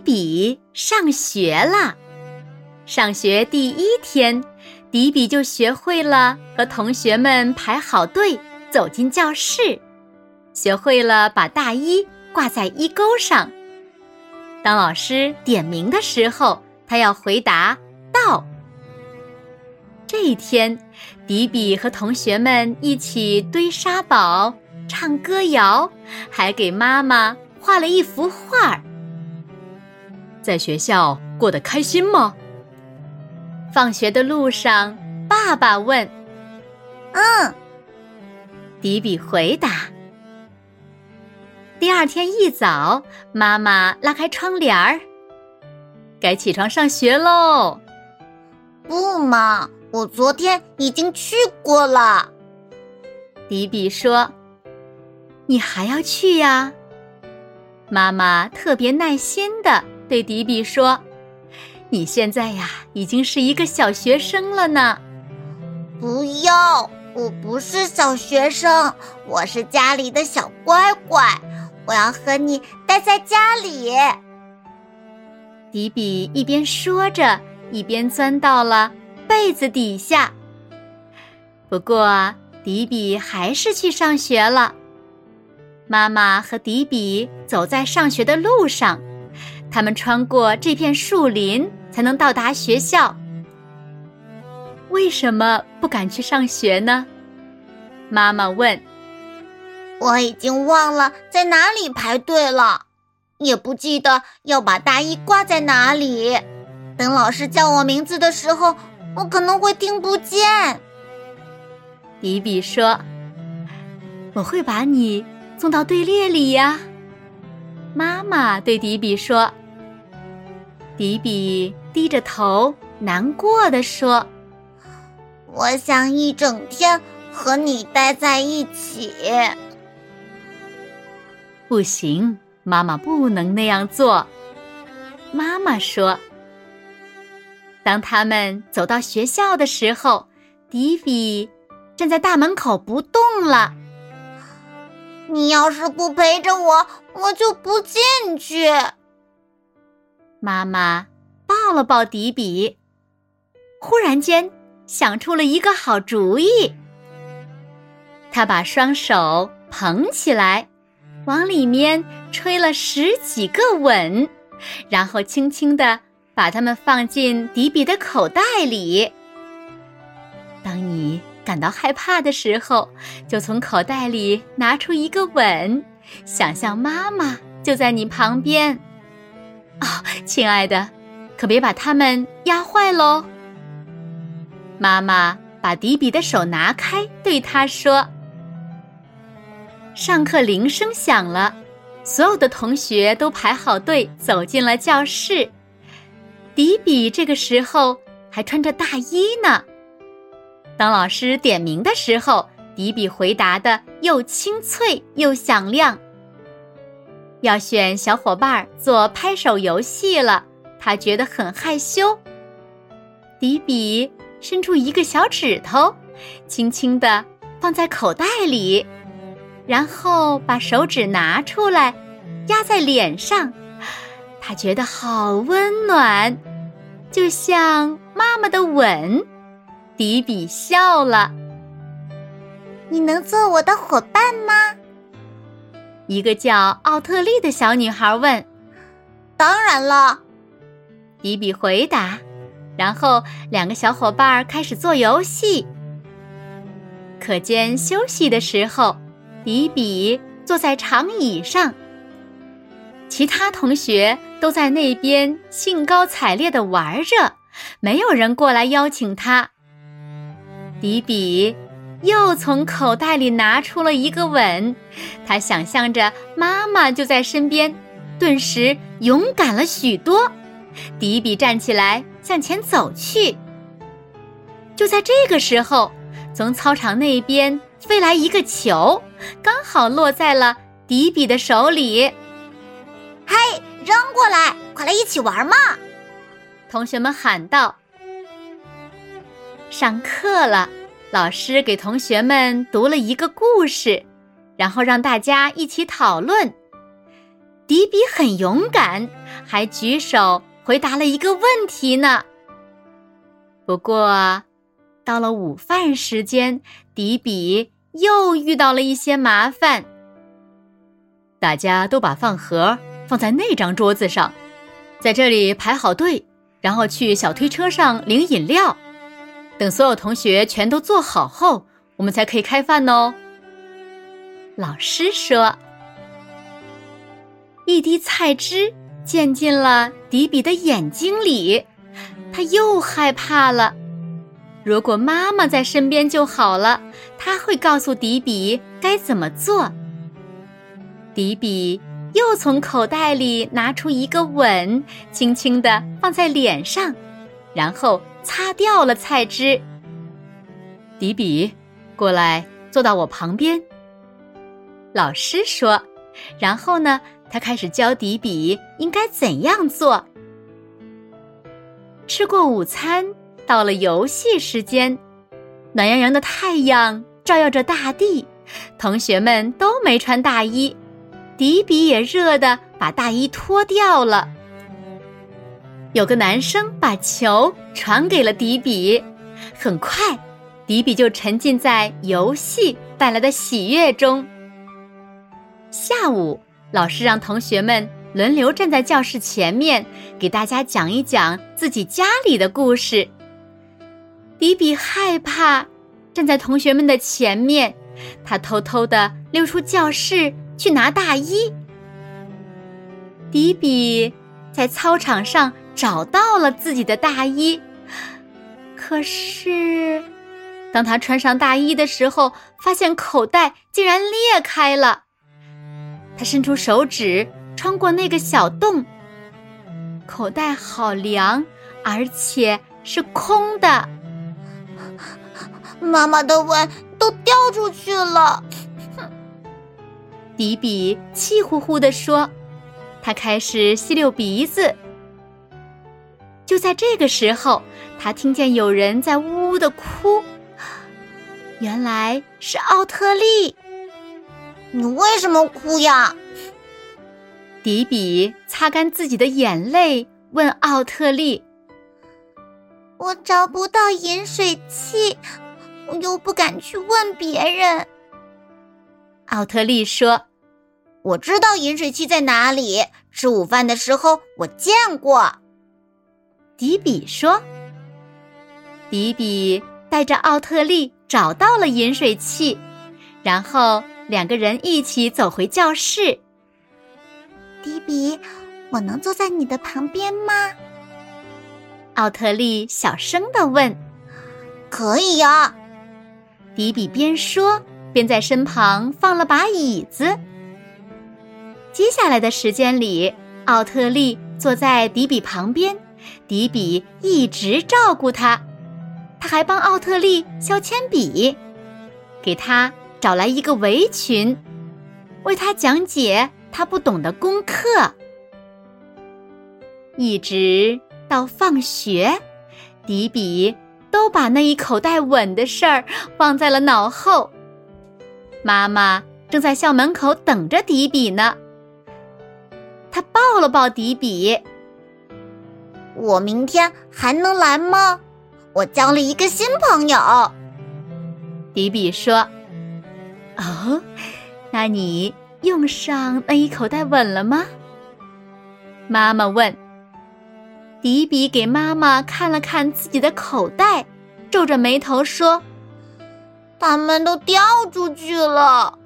比上学了。上学第一天，迪比就学会了和同学们排好队走进教室，学会了把大衣挂在衣钩上。当老师点名的时候，他要回答“到”。这一天，迪比和同学们一起堆沙堡、唱歌谣，还给妈妈画了一幅画儿。在学校过得开心吗？放学的路上，爸爸问：“嗯。”迪比回答。第二天一早，妈妈拉开窗帘儿：“该起床上学喽。”“不嘛，我昨天已经去过了。”迪比说。“你还要去呀？”妈妈特别耐心的。对迪比说：“你现在呀，已经是一个小学生了呢。”不要，我不是小学生，我是家里的小乖乖，我要和你待在家里。迪比一边说着，一边钻到了被子底下。不过，迪比还是去上学了。妈妈和迪比走在上学的路上。他们穿过这片树林才能到达学校。为什么不敢去上学呢？妈妈问。我已经忘了在哪里排队了，也不记得要把大衣挂在哪里。等老师叫我名字的时候，我可能会听不见。迪比说：“我会把你送到队列里呀。”妈妈对迪比说。迪比低着头，难过的说：“我想一整天和你待在一起。”不行，妈妈不能那样做。妈妈说：“当他们走到学校的时候，迪比站在大门口不动了。你要是不陪着我，我就不进去。”妈妈抱了抱迪比，忽然间想出了一个好主意。他把双手捧起来，往里面吹了十几个吻，然后轻轻地把它们放进迪比的口袋里。当你感到害怕的时候，就从口袋里拿出一个吻，想象妈妈就在你旁边。哦，亲爱的，可别把它们压坏喽。妈妈把迪比的手拿开，对他说：“上课铃声响了，所有的同学都排好队走进了教室。迪比这个时候还穿着大衣呢。当老师点名的时候，迪比回答的又清脆又响亮。”要选小伙伴做拍手游戏了，他觉得很害羞。迪比伸出一个小指头，轻轻地放在口袋里，然后把手指拿出来，压在脸上。他觉得好温暖，就像妈妈的吻。迪比笑了：“你能做我的伙伴吗？”一个叫奥特利的小女孩问：“当然了。”迪比回答。然后两个小伙伴开始做游戏。课间休息的时候，迪比坐在长椅上，其他同学都在那边兴高采烈的玩着，没有人过来邀请他。迪比。又从口袋里拿出了一个吻，他想象着妈妈就在身边，顿时勇敢了许多。迪比站起来向前走去。就在这个时候，从操场那边飞来一个球，刚好落在了迪比的手里。嘿，扔过来，快来一起玩嘛！同学们喊道。上课了，老师给同学们读了一个故事，然后让大家一起讨论。迪比很勇敢，还举手回答了一个问题呢。不过，到了午饭时间，迪比又遇到了一些麻烦。大家都把饭盒放在那张桌子上，在这里排好队，然后去小推车上领饮料。等所有同学全都做好后，我们才可以开饭哦。老师说。一滴菜汁溅进了迪比的眼睛里，他又害怕了。如果妈妈在身边就好了，他会告诉迪比该怎么做。迪比又从口袋里拿出一个吻，轻轻的放在脸上，然后擦掉了菜汁。迪比，过来坐到我旁边。老师说，然后呢？他开始教迪比应该怎样做。吃过午餐，到了游戏时间，暖洋洋的太阳照耀着大地，同学们都没穿大衣，迪比也热的把大衣脱掉了。有个男生把球传给了迪比，很快，迪比就沉浸在游戏带来的喜悦中。下午。老师让同学们轮流站在教室前面，给大家讲一讲自己家里的故事。迪比害怕站在同学们的前面，他偷偷的溜出教室去拿大衣。迪比在操场上找到了自己的大衣，可是当他穿上大衣的时候，发现口袋竟然裂开了。他伸出手指，穿过那个小洞，口袋好凉，而且是空的。妈妈的吻都掉出去了，迪比气呼呼地说。他开始吸溜鼻子。就在这个时候，他听见有人在呜呜的哭，原来是奥特利。你为什么哭呀？迪比擦干自己的眼泪，问奥特利：“我找不到饮水器，我又不敢去问别人。”奥特利说：“我知道饮水器在哪里，吃午饭的时候我见过。”迪比说：“迪比带着奥特利找到了饮水器，然后。”两个人一起走回教室。迪比，我能坐在你的旁边吗？奥特利小声的问。可以呀。迪比边说边在身旁放了把椅子。接下来的时间里，奥特利坐在迪比旁边，迪比一直照顾他，他还帮奥特利削铅笔，给他。找来一个围裙，为他讲解他不懂的功课，一直到放学，迪比都把那一口袋吻的事儿忘在了脑后。妈妈正在校门口等着迪比呢，他抱了抱迪比。我明天还能来吗？我交了一个新朋友。迪比说。哦，那你用上那一口袋吻了吗？妈妈问。迪比给妈妈看了看自己的口袋，皱着眉头说：“他们都掉出去了。”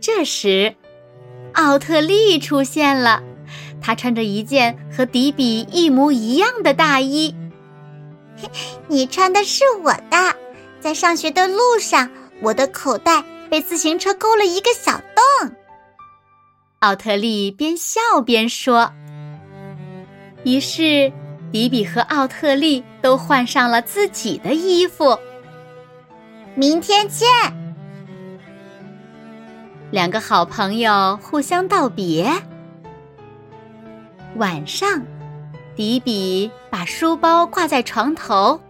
这时，奥特利出现了，他穿着一件和迪比一模一样的大衣。你穿的是我的。在上学的路上，我的口袋被自行车勾了一个小洞。奥特利边笑边说。于是，迪比和奥特利都换上了自己的衣服。明天见。两个好朋友互相道别。晚上，迪比把书包挂在床头。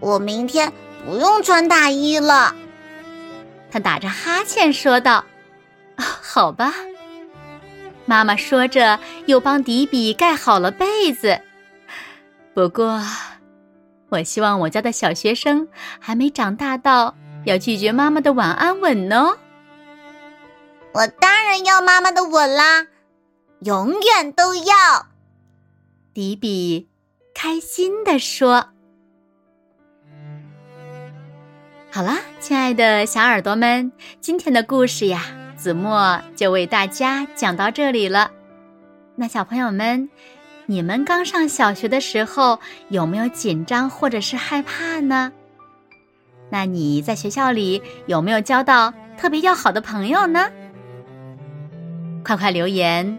我明天不用穿大衣了，他打着哈欠说道：“好吧。”妈妈说着，又帮迪比盖好了被子。不过，我希望我家的小学生还没长大到要拒绝妈妈的晚安吻呢。我当然要妈妈的吻啦，永远都要。迪比开心地说：“好啦，亲爱的小耳朵们，今天的故事呀。”子墨就为大家讲到这里了。那小朋友们，你们刚上小学的时候有没有紧张或者是害怕呢？那你在学校里有没有交到特别要好的朋友呢？快快留言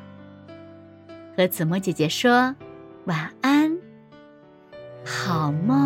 和子墨姐姐说晚安。好梦。